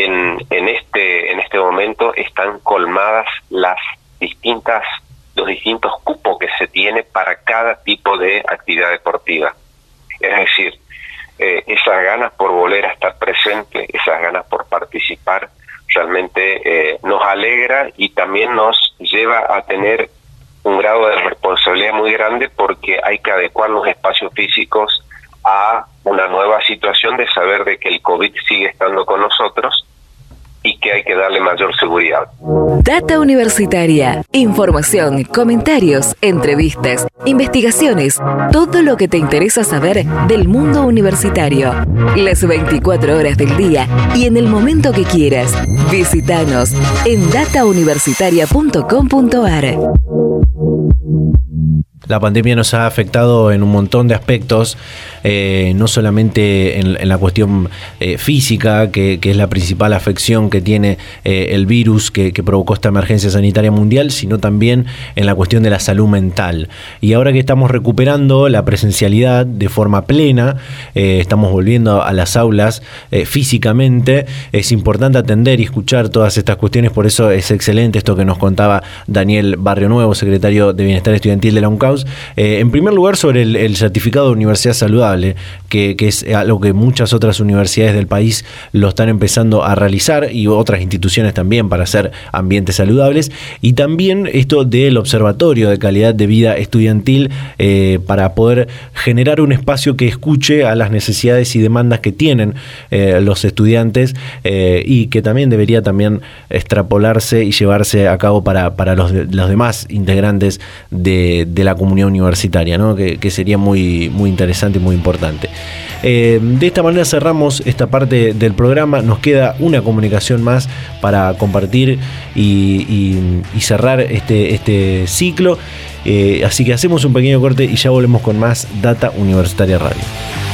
en, en este en este momento están colmadas las distintas los distintos cupos que se tiene para cada tipo de actividad deportiva. Es decir eh, esas ganas por volver a estar presente esas ganas por participar realmente eh, nos alegra y también nos lleva a tener un grado de responsabilidad muy grande porque hay que adecuar los espacios físicos a una nueva situación de saber de que el COVID sigue estando con nosotros y que hay que darle mayor seguridad.
Data Universitaria. Información, comentarios, entrevistas, investigaciones, todo lo que te interesa saber del mundo universitario. Las 24 horas del día y en el momento que quieras. Visítanos en datauniversitaria.com.ar.
La pandemia nos ha afectado en un montón de aspectos, eh, no solamente en, la cuestión eh, física, que, es la principal afección que tiene eh, el virus que, provocó esta emergencia sanitaria mundial, sino también en la cuestión de la salud mental. Y ahora que estamos recuperando la presencialidad de forma plena, estamos volviendo a las aulas físicamente, es importante atender y escuchar todas estas cuestiones, por eso es excelente esto que nos contaba Daniel Barrio Nuevo, secretario de Bienestar Estudiantil de la UNCAUS, eh, en primer lugar, sobre el, certificado de universidad saludable, que, es algo que muchas otras universidades del país lo están empezando a realizar y otras instituciones también para hacer ambientes saludables. Y también esto del Observatorio de Calidad de Vida Estudiantil eh, para poder generar un espacio que escuche a las necesidades y demandas que tienen eh, los estudiantes y que también debería también extrapolarse y llevarse a cabo para, los, demás integrantes de, de la comunidad universitaria, ¿no? que, sería muy, muy interesante y muy importante. Eh, de esta manera cerramos esta parte del programa. Nos queda una comunicación más para compartir y, cerrar este, este ciclo. Eh, así que hacemos un pequeño corte y ya volvemos con más Data Universitaria Radio.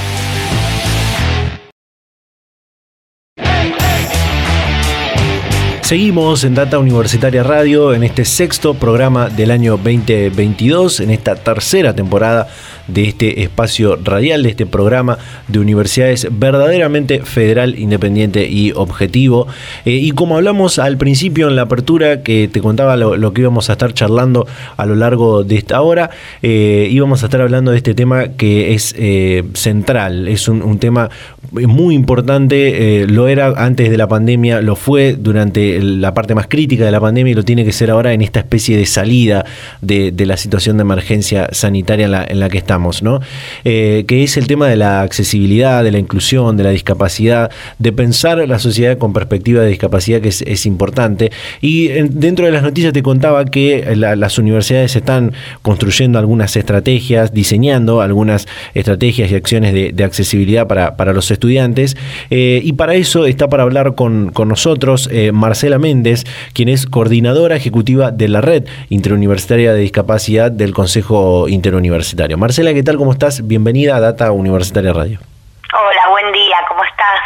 Seguimos en Data Universitaria Radio en este sexto programa del año 2022, en esta tercera temporada de este espacio radial, de este programa de universidades verdaderamente federal, independiente y objetivo. Eh, y como hablamos al principio en la apertura, que te contaba lo, que íbamos a estar charlando a lo largo de esta hora, eh, íbamos a estar hablando de este tema que es eh, central, es un, tema muy importante, lo era antes de la pandemia, lo fue durante la parte más crítica de la pandemia y lo tiene que ser ahora en esta especie de salida de, la situación de emergencia sanitaria en la, en la que estamos comenzamos, ¿no? que es el tema de la accesibilidad, de la inclusión, de la discapacidad, de pensar la sociedad con perspectiva de discapacidad, que es, importante. Y dentro de las noticias te contaba que las universidades están construyendo algunas estrategias, diseñando algunas estrategias y acciones de, accesibilidad para, para, los estudiantes. y para eso está para hablar con, con nosotros Marcela Méndez, quien es coordinadora ejecutiva de la Red Interuniversitaria de Discapacidad del Consejo Interuniversitario. Marcela, ¿qué tal? ¿Cómo estás? Bienvenida a Data Universitaria Radio.
Hola, buen día, ¿cómo estás?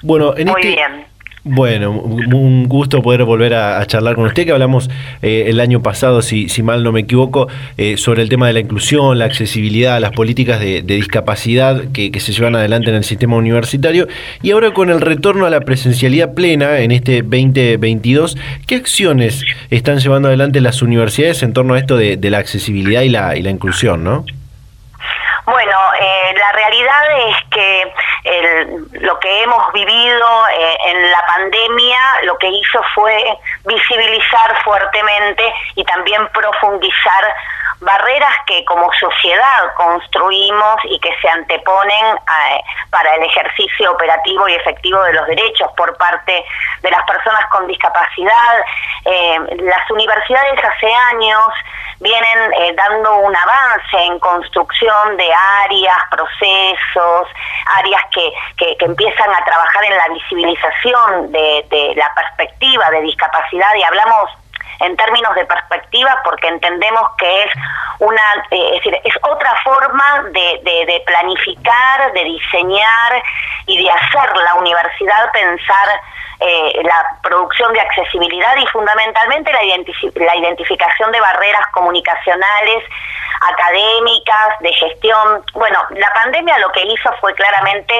Bueno, en Muy este bien. Bueno, un gusto poder volver a, charlar con usted, que hablamos eh, el año pasado, si, si, mal no me equivoco, eh, sobre el tema de la inclusión, la accesibilidad, las políticas de, discapacidad que, se llevan adelante en el sistema universitario. Y ahora con el retorno a la presencialidad plena en este 2022, ¿qué acciones están llevando adelante las universidades en torno a esto de, la accesibilidad y la, y la inclusión, no?
Bueno, eh, la realidad es que lo que hemos vivido eh, en la pandemia lo que hizo fue visibilizar fuertemente y también profundizar barreras que como sociedad construimos y que se anteponen eh, para el ejercicio operativo y efectivo de los derechos por parte de las personas con discapacidad. las universidades hace años vienen eh, dando un avance en construcción de áreas, procesos, áreas que, que, empiezan a trabajar en la visibilización de, de la perspectiva de discapacidad y hablamos en términos de perspectiva porque entendemos que es una eh, es decir es otra forma de, de, planificar de diseñar y de hacer la universidad pensar eh, la producción de accesibilidad y fundamentalmente la, la identificación de barreras comunicacionales, académicas, de gestión. Bueno, la pandemia lo que hizo fue claramente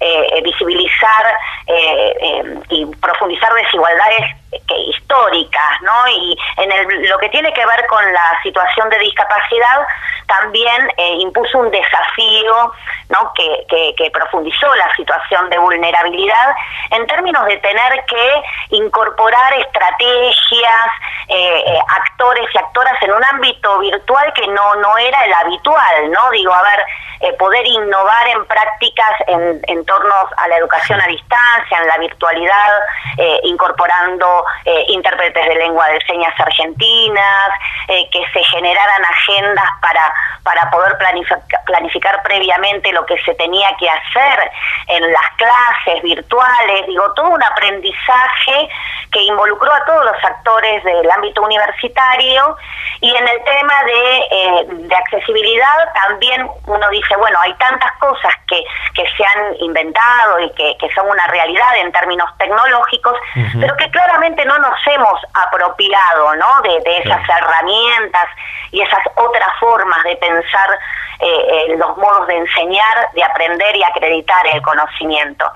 eh, visibilizar eh, y profundizar desigualdades que, históricas, ¿no? Y en el, lo que tiene que ver con la situación de discapacidad, también impuso un desafío, ¿no? Que, que, que profundizó la situación de vulnerabilidad en términos de tener que incorporar estrategias, eh, eh, actores y actoras en un ámbito virtual que no, no era el habitual, ¿no? Digo, a ver, eh, poder innovar en prácticas en, en torno a la educación a distancia, en la virtualidad, incorporando intérpretes de lengua de señas argentinas, que se generaran agendas para, para poder planificar, planificar previamente lo que se tenía que hacer en las clases virtuales, digo, todo un aprendizaje que involucró a todos los actores del ámbito universitario. Y en el tema de, eh, de accesibilidad también uno dice, bueno, hay tantas cosas que, que se han inventado y que, que son una realidad en términos tecnológicos, pero que claramente no nos hemos apropiado ¿no? de, de esas herramientas y esas otras formas de pensar eh, eh, los modos de enseñar, de aprender y acreditar el conocimiento.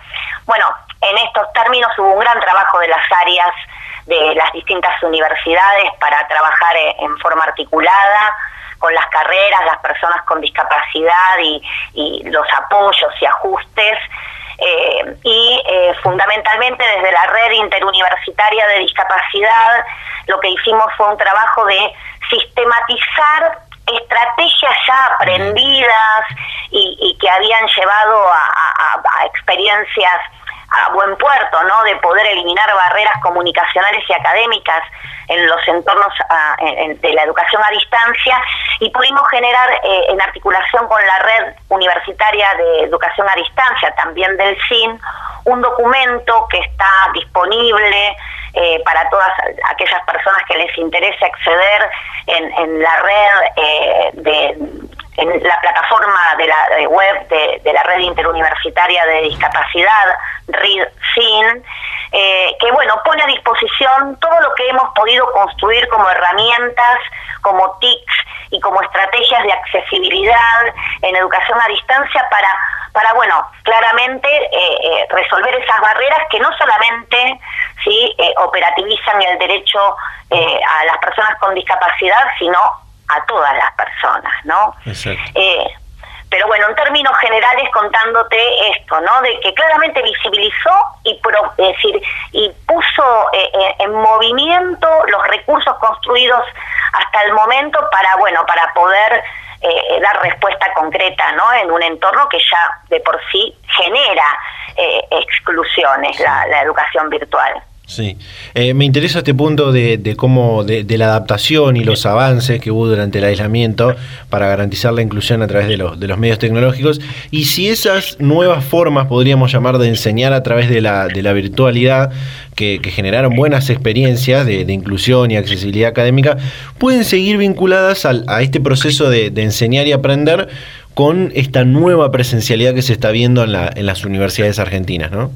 Bueno, en estos términos hubo un gran trabajo de las áreas de las distintas universidades para trabajar eh, en forma articulada con las carreras, las personas con discapacidad y, los apoyos y ajustes. Y fundamentalmente desde la red interuniversitaria de discapacidad lo que hicimos fue un trabajo de sistematizar estrategias ya aprendidas y, que habían llevado a, experiencias a buen puerto, ¿no? De poder eliminar barreras comunicacionales y académicas en los entornos de la educación a distancia y pudimos generar eh, en articulación con la red universitaria de educación a distancia, también del CIN, un documento que está disponible eh, para todas aquellas personas que les interese acceder en, la red eh, de en la plataforma de la web de, la red interuniversitaria de discapacidad RIDSIN, eh, que bueno pone a disposición todo lo que hemos podido construir como herramientas, como TICs y como estrategias de accesibilidad en educación a distancia para para bueno claramente eh, resolver esas barreras que no solamente sí eh, operativizan el derecho eh, a las personas con discapacidad, sino a todas las personas, ¿no? Eh, pero bueno, en términos generales contándote esto, ¿no? De que claramente visibilizó y decir y puso en movimiento los recursos construidos hasta el momento para, bueno, para poder eh, dar respuesta concreta ¿no? en un entorno que ya de por sí genera eh, exclusiones, la, la educación virtual.
Sí, eh, me interesa este punto de, cómo, de, la adaptación y los avances que hubo durante el aislamiento para garantizar la inclusión a través de los, de los medios tecnológicos y si esas nuevas formas, podríamos llamar, de enseñar a través de la, de la virtualidad, que, generaron buenas experiencias de, inclusión y accesibilidad académica, pueden seguir vinculadas a este proceso de, enseñar y aprender con esta nueva presencialidad que se está viendo en, la, en las universidades argentinas, ¿no?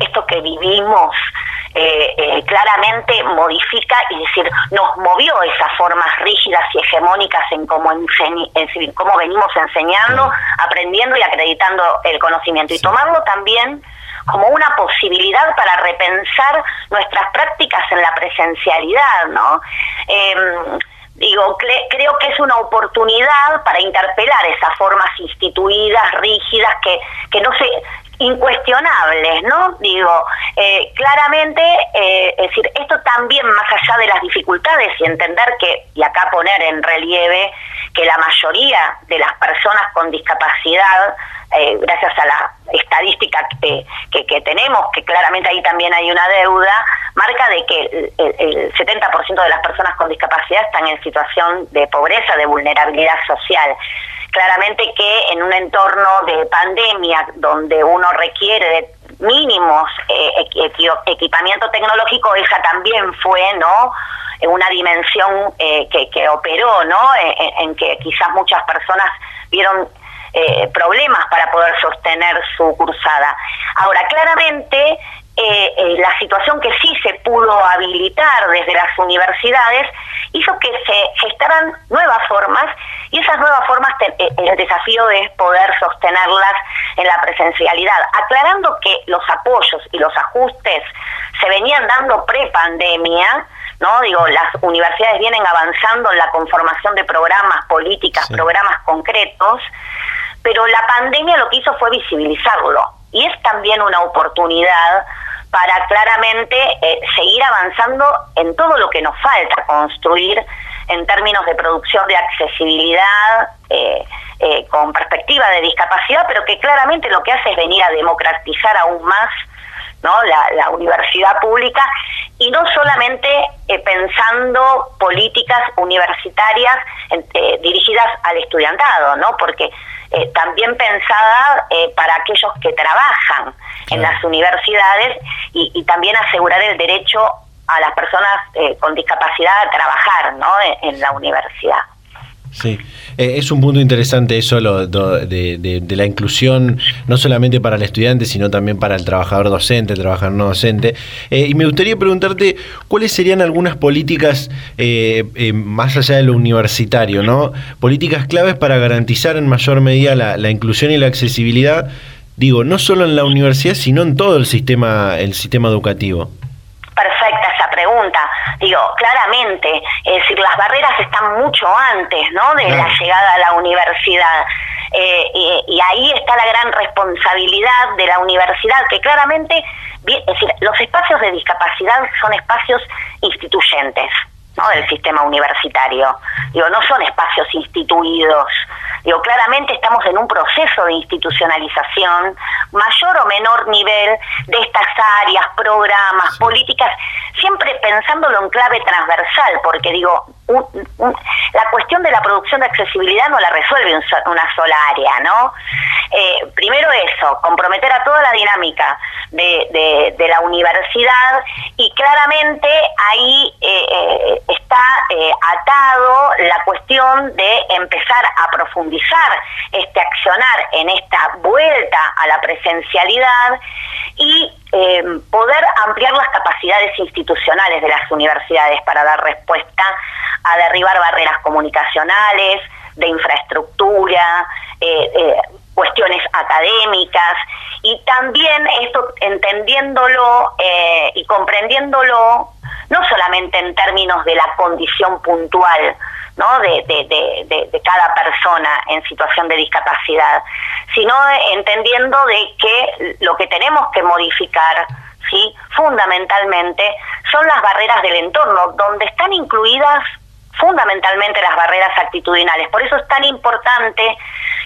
Esto que vivimos eh, eh, claramente modifica y decir, nos movió esas formas rígidas y hegemónicas en cómo, en cómo venimos enseñando, aprendiendo y acreditando el conocimiento. Y tomarlo también como una posibilidad para repensar nuestras prácticas en la presencialidad, ¿no? Em, digo, creo que es una oportunidad para interpelar esas formas instituidas, rígidas, que, que no se incuestionables, ¿no? Digo, eh, claramente, eh, es decir, esto también más allá de las dificultades y entender que, y acá poner en relieve, que la mayoría de las personas con discapacidad, eh, gracias a la estadística que, que, tenemos, que claramente ahí también hay una deuda, marca de que el, el 70% de las personas con discapacidad están en situación de pobreza, de vulnerabilidad social claramente que en un entorno de pandemia donde uno requiere de mínimos eh, equipamiento tecnológico, esa también fue, ¿no? una dimensión eh, que, operó, ¿no? En, que quizás muchas personas vieron eh, problemas para poder sostener su cursada. Ahora, claramente eh, eh, la situación que sí se pudo habilitar desde las universidades hizo que se gestaran nuevas formas y esas nuevas formas eh, el desafío es poder sostenerlas en la presencialidad, aclarando que los apoyos y los ajustes se venían dando pre-pandemia, ¿no? Digo, las universidades vienen avanzando en la conformación de programas, políticas, programas concretos, pero la pandemia lo que hizo fue visibilizarlo y es también una oportunidad para claramente eh, seguir avanzando en todo lo que nos falta construir en términos de producción de accesibilidad eh, eh, con perspectiva de discapacidad, pero que claramente lo que hace es venir a democratizar aún más ¿no? la, universidad pública y no solamente pensando políticas universitarias dirigidas al estudiantado, ¿no? porque eh, también pensada eh, para aquellos que trabajan en las universidades y, también asegurar el derecho a las personas eh, con discapacidad a trabajar ¿no? en la universidad.
Sí, eh, es un punto interesante eso lo, de, la inclusión, no solamente para el estudiante, sino también para el trabajador docente, el trabajador no docente. Eh, y me gustaría preguntarte cuáles serían algunas políticas eh, más allá de lo universitario, ¿no? Políticas claves para garantizar en mayor medida la, la inclusión y la accesibilidad, digo, no solo en la universidad, sino en todo el sistema, el sistema educativo.
Digo, claramente, es decir, las barreras están mucho antes, ¿no? De la llegada a la universidad. Eh, y, ahí está la gran responsabilidad de la universidad, que claramente, es decir, los espacios de discapacidad son espacios instituyentes. ¿No? del sistema universitario. Digo, no son espacios instituidos. Digo, claramente estamos en un proceso de institucionalización, mayor o menor nivel, de estas áreas, programas, políticas, siempre pensándolo en clave transversal, porque digo, la cuestión de la producción de accesibilidad no la resuelve una sola área, ¿no? Eh, primero eso, comprometer a toda la dinámica de, la universidad y claramente ahí eh, eh, está atado la cuestión de empezar a profundizar este accionar en esta vuelta a la presencialidad y poder ampliar las capacidades institucionales de las universidades para dar respuesta a derribar barreras comunicacionales, de infraestructura, eh, eh, cuestiones académicas y también esto entendiéndolo eh, y comprendiéndolo no solamente en términos de la condición puntual ¿no? de, de, de, cada persona en situación de discapacidad, sino entendiendo de que lo que tenemos que modificar ¿sí? fundamentalmente, son las barreras del entorno, donde están incluidas fundamentalmente las barreras actitudinales. Por eso es tan importante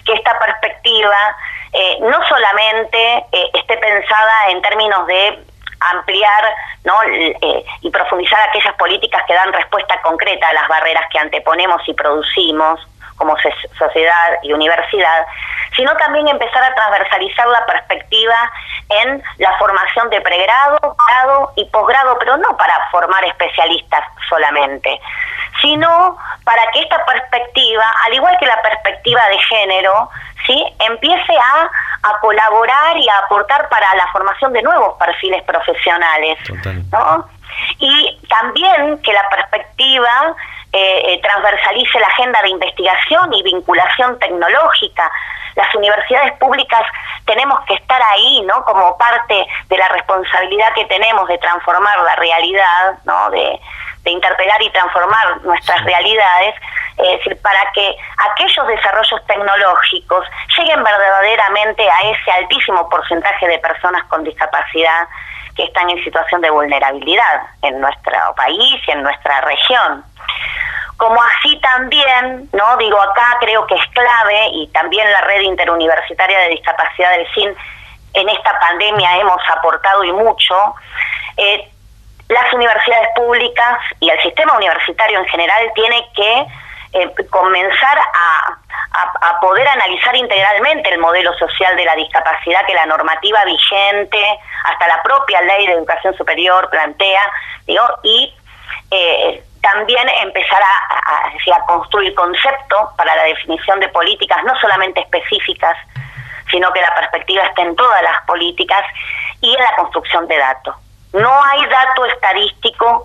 que esta perspectiva eh, no solamente eh, esté pensada en términos de ampliar ¿no? Eh, y profundizar aquellas políticas que dan respuesta concreta a las barreras que anteponemos y producimos como sociedad y universidad, sino también empezar a transversalizar la perspectiva en la formación de pregrado, grado y posgrado, pero no para formar especialistas solamente, sino para que esta perspectiva, al igual que la perspectiva de género, ¿sí? empiece a, a colaborar y a aportar para la formación de nuevos perfiles profesionales. ¿no? Y también que la perspectiva eh, eh, transversalice la agenda de investigación y vinculación tecnológica. Las universidades públicas tenemos que estar ahí, ¿no? Como parte de la responsabilidad que tenemos de transformar la realidad, ¿no? De, de interpelar y transformar nuestras realidades, es decir, para que aquellos desarrollos tecnológicos lleguen verdaderamente a ese altísimo porcentaje de personas con discapacidad que están en situación de vulnerabilidad en nuestro país y en nuestra región. Como así también, no digo acá creo que es clave y también la red interuniversitaria de discapacidad del CIN en esta pandemia hemos aportado y mucho. Eh, las universidades públicas y el sistema universitario en general tiene que eh, comenzar a, poder analizar integralmente el modelo social de la discapacidad que la normativa vigente, hasta la propia ley de educación superior plantea, digo, y eh, también empezar a, a, construir conceptos para la definición de políticas, no solamente específicas, sino que la perspectiva esté en todas las políticas y en la construcción de datos. No hay dato estadístico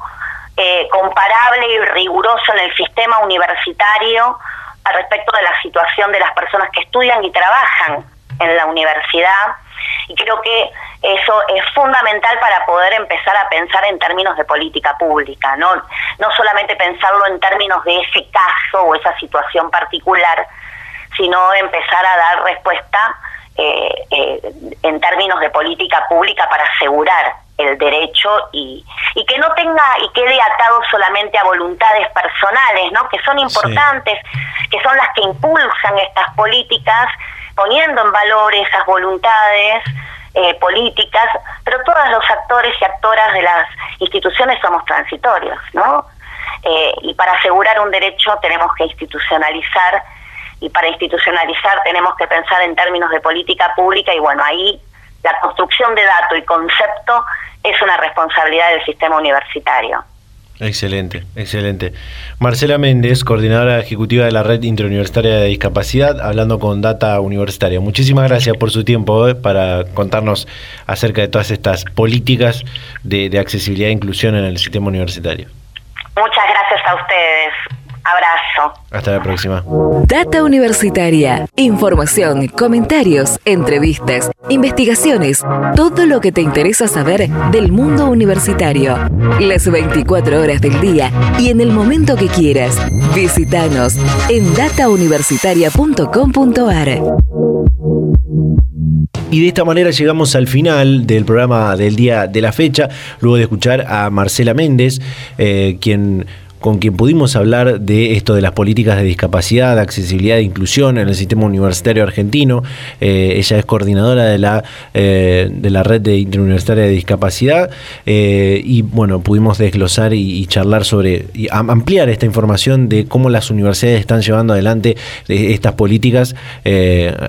eh, comparable y riguroso en el sistema universitario respecto de la situación de las personas que estudian y trabajan en la universidad. Y creo que eso es fundamental para poder empezar a pensar en términos de política pública, no, no solamente pensarlo en términos de ese caso o esa situación particular, sino empezar a dar respuesta eh, eh, en términos de política pública para asegurar el derecho y, y que no tenga y quede atado solamente a voluntades personales, ¿no? que son importantes, que son las que impulsan estas políticas, poniendo en valor esas voluntades eh, políticas, pero todos los actores y actoras de las instituciones somos transitorios, ¿no? Eh, y para asegurar un derecho tenemos que institucionalizar y para institucionalizar tenemos que pensar en términos de política pública y bueno, ahí la construcción de dato y concepto es una responsabilidad del sistema universitario.
Excelente, excelente. Marcela Méndez, coordinadora ejecutiva de la Red Interuniversitaria de Discapacidad, hablando con Data Universitaria. Muchísimas gracias por su tiempo eh, para contarnos acerca de todas estas políticas de, de accesibilidad e inclusión en el sistema universitario.
Muchas gracias a ustedes. Abrazo.
Hasta la próxima.
Data Universitaria. Información, comentarios, entrevistas, investigaciones. Todo lo que te interesa saber del mundo universitario. Las 24 horas del día y en el momento que quieras. Visítanos en datauniversitaria.com.ar.
Y de esta manera llegamos al final del programa del día de la fecha, luego de escuchar a Marcela Méndez, eh, quien con quien pudimos hablar de esto de las políticas de discapacidad, accesibilidad e inclusión en el sistema universitario argentino. Eh, ella es coordinadora de la, eh, de la red de interuniversitaria de discapacidad eh, y bueno, pudimos desglosar y, charlar sobre y ampliar esta información de cómo las universidades están llevando adelante estas políticas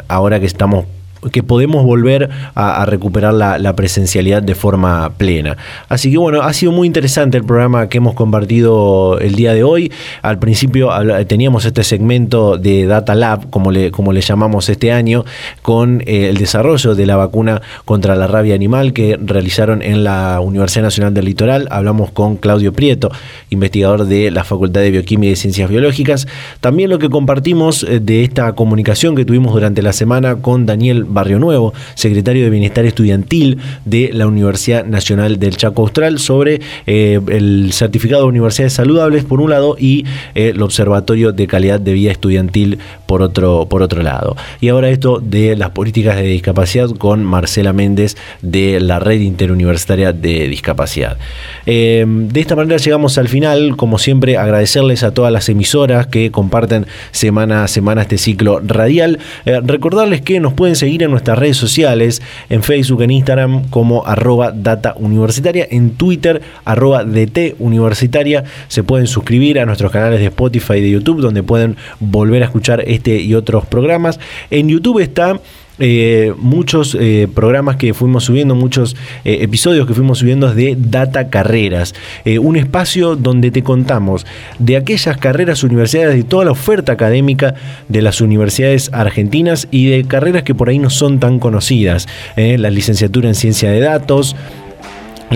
ahora que estamos que podemos volver a, recuperar la, presencialidad de forma plena. Así que bueno, ha sido muy interesante el programa que hemos compartido el día de hoy. Al principio teníamos este segmento de Data Lab, como le, como le llamamos este año, con eh, el desarrollo de la vacuna contra la rabia animal que realizaron en la Universidad Nacional del Litoral. Hablamos con Claudio Prieto, investigador de la Facultad de Bioquímica y Ciencias Biológicas. También lo que compartimos eh, de esta comunicación que tuvimos durante la semana con Daniel Barrio Nuevo, secretario de Bienestar Estudiantil de la Universidad Nacional del Chaco Austral, sobre eh, el certificado de universidades saludables por un lado y eh, el Observatorio de Calidad de Vida Estudiantil por otro, por otro lado. Y ahora esto de las políticas de discapacidad con Marcela Méndez de la Red Interuniversitaria de Discapacidad. Eh, de esta manera llegamos al final, como siempre agradecerles a todas las emisoras que comparten semana a semana este ciclo radial. Recordarles que nos pueden seguir en nuestras redes sociales, en Facebook, en Instagram como arroba data universitaria, en Twitter arroba DT universitaria. Se pueden suscribir a nuestros canales de Spotify y de YouTube donde pueden volver a escuchar este y otros programas. En YouTube está eh, muchos eh, programas que fuimos subiendo, muchos eh, episodios que fuimos subiendo de Data Carreras, un espacio donde te contamos de aquellas carreras universitarias, de toda la oferta académica de las universidades argentinas y de carreras que por ahí no son tan conocidas, la licenciatura en ciencia de datos,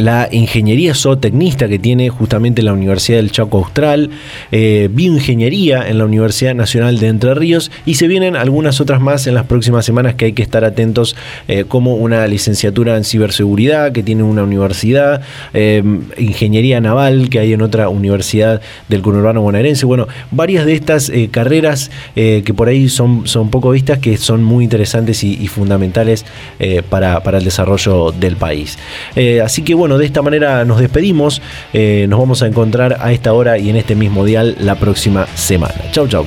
la ingeniería zootecnista que tiene justamente la Universidad del Chaco Austral, eh, bioingeniería en la Universidad Nacional de Entre Ríos y se vienen algunas otras más en las próximas semanas que hay que estar atentos eh, como una licenciatura en ciberseguridad que tiene una universidad, eh, ingeniería naval que hay en otra universidad del conurbano bonaerense, bueno, varias de estas carreras que por ahí son, son poco vistas que son muy interesantes y, fundamentales para, para, el desarrollo del país. así que bueno, bueno, de esta manera nos despedimos. Eh, nos vamos a encontrar a esta hora y en este mismo dial la próxima semana. Chau, chau.